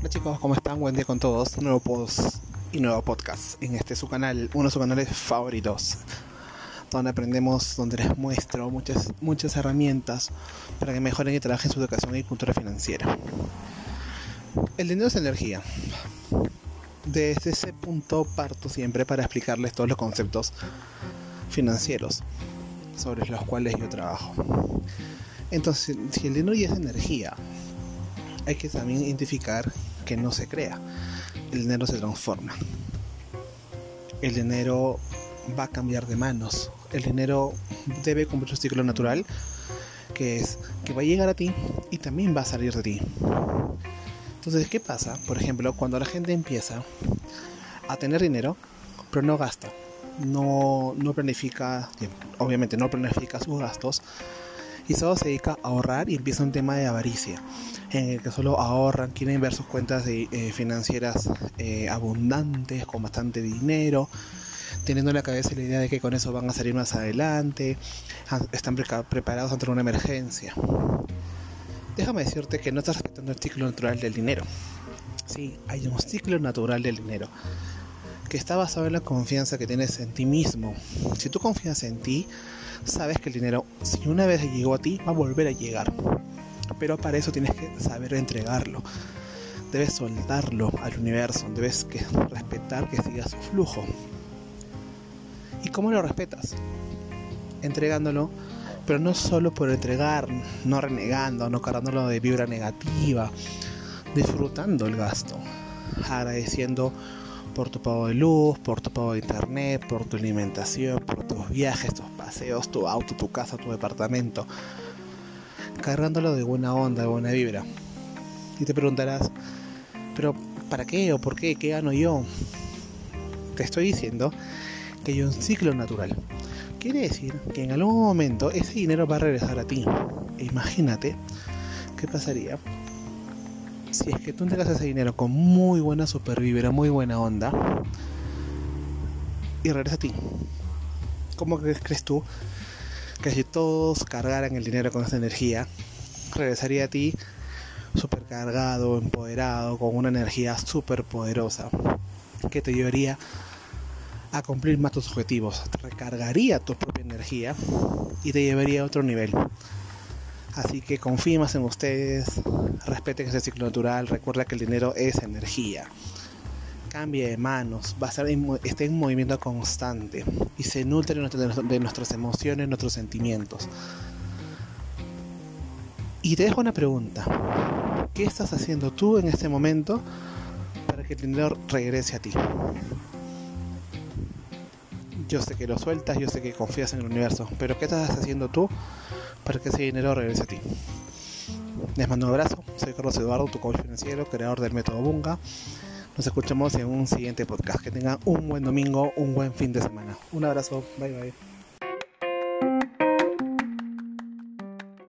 Hola chicos, ¿cómo están? Buen día con todos. Nuevo post y nuevo podcast en este su canal, uno de sus canales favoritos, donde aprendemos, donde les muestro muchas, muchas herramientas para que mejoren y trabajen su educación y cultura financiera. El dinero es energía. Desde ese punto parto siempre para explicarles todos los conceptos financieros sobre los cuales yo trabajo. Entonces, si el dinero ya es energía, hay que también identificar que no se crea. El dinero se transforma. El dinero va a cambiar de manos. El dinero debe cumplir su ciclo natural, que es que va a llegar a ti y también va a salir de ti. Entonces, ¿qué pasa? Por ejemplo, cuando la gente empieza a tener dinero, pero no gasta, no, no planifica, obviamente no planifica sus gastos, y solo se dedica a ahorrar y empieza un tema de avaricia en el que solo ahorran, quieren ver sus cuentas eh, financieras eh, abundantes, con bastante dinero, teniendo en la cabeza la idea de que con eso van a salir más adelante, están preparados ante una emergencia. Déjame decirte que no estás respetando el ciclo natural del dinero. Sí, hay un ciclo natural del dinero que está basado en la confianza que tienes en ti mismo. Si tú confías en ti, sabes que el dinero, si una vez llegó a ti, va a volver a llegar. Pero para eso tienes que saber entregarlo. Debes soltarlo al universo, debes respetar que siga su flujo. ¿Y cómo lo respetas? Entregándolo, pero no solo por entregar, no renegando, no cargándolo de vibra negativa, disfrutando el gasto, agradeciendo por tu pago de luz, por tu pago de internet, por tu alimentación, por tus viajes, tus paseos, tu auto, tu casa, tu departamento. Cargándolo de buena onda, de buena vibra. Y te preguntarás, pero ¿para qué o por qué? ¿Qué gano yo? Te estoy diciendo que hay un ciclo natural. Quiere decir que en algún momento ese dinero va a regresar a ti. Imagínate qué pasaría si es que tú entregas ese dinero con muy buena supervibra, muy buena onda, y regresa a ti, ¿cómo crees tú que si todos cargaran el dinero con esa energía, regresaría a ti supercargado, empoderado, con una energía súper poderosa que te llevaría a cumplir más tus objetivos, te recargaría tu propia energía y te llevaría a otro nivel. Así que confíe en ustedes, respeten ese ciclo natural, recuerda que el dinero es energía. Cambie de manos, va a estar en, esté en movimiento constante y se nutre de nuestras emociones, nuestros sentimientos. Y te dejo una pregunta. ¿Qué estás haciendo tú en este momento para que el dinero regrese a ti? Yo sé que lo sueltas, yo sé que confías en el universo, pero ¿qué estás haciendo tú para que ese dinero regrese a ti? Les mando un abrazo, soy Carlos Eduardo, tu coach financiero, creador del método Bunga. Nos escuchamos en un siguiente podcast. Que tengan un buen domingo, un buen fin de semana. Un abrazo, bye bye.